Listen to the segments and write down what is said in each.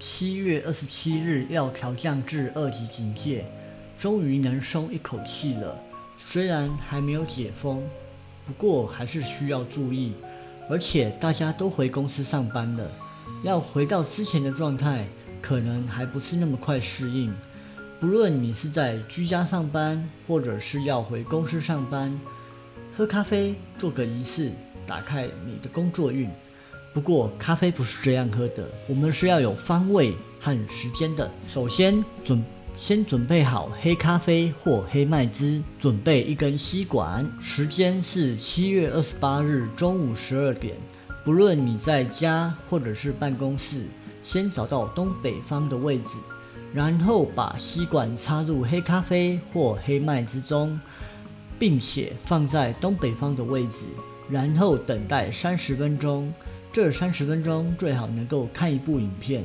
七月二十七日要调降至二级警戒，终于能松一口气了。虽然还没有解封，不过还是需要注意。而且大家都回公司上班了，要回到之前的状态，可能还不是那么快适应。不论你是在居家上班，或者是要回公司上班，喝咖啡做个仪式，打开你的工作运。不过咖啡不是这样喝的，我们是要有方位和时间的。首先准。先准备好黑咖啡或黑麦汁，准备一根吸管，时间是七月二十八日中午十二点。不论你在家或者是办公室，先找到东北方的位置，然后把吸管插入黑咖啡或黑麦汁中，并且放在东北方的位置，然后等待三十分钟。这三十分钟最好能够看一部影片。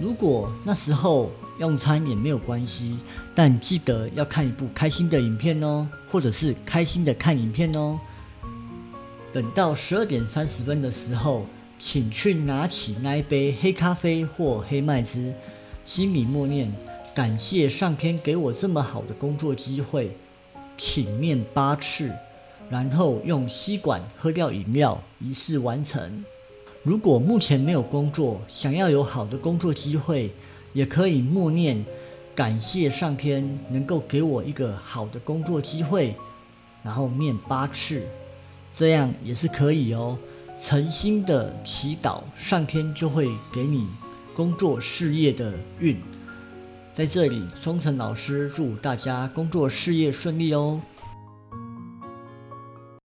如果那时候用餐也没有关系，但记得要看一部开心的影片哦，或者是开心的看影片哦。等到十二点三十分的时候，请去拿起那一杯黑咖啡或黑麦汁，心里默念：感谢上天给我这么好的工作机会，请念八次，然后用吸管喝掉饮料，仪式完成。如果目前没有工作，想要有好的工作机会，也可以默念感谢上天能够给我一个好的工作机会，然后念八次，这样也是可以哦。诚心的祈祷，上天就会给你工作事业的运。在这里，忠诚老师祝大家工作事业顺利哦。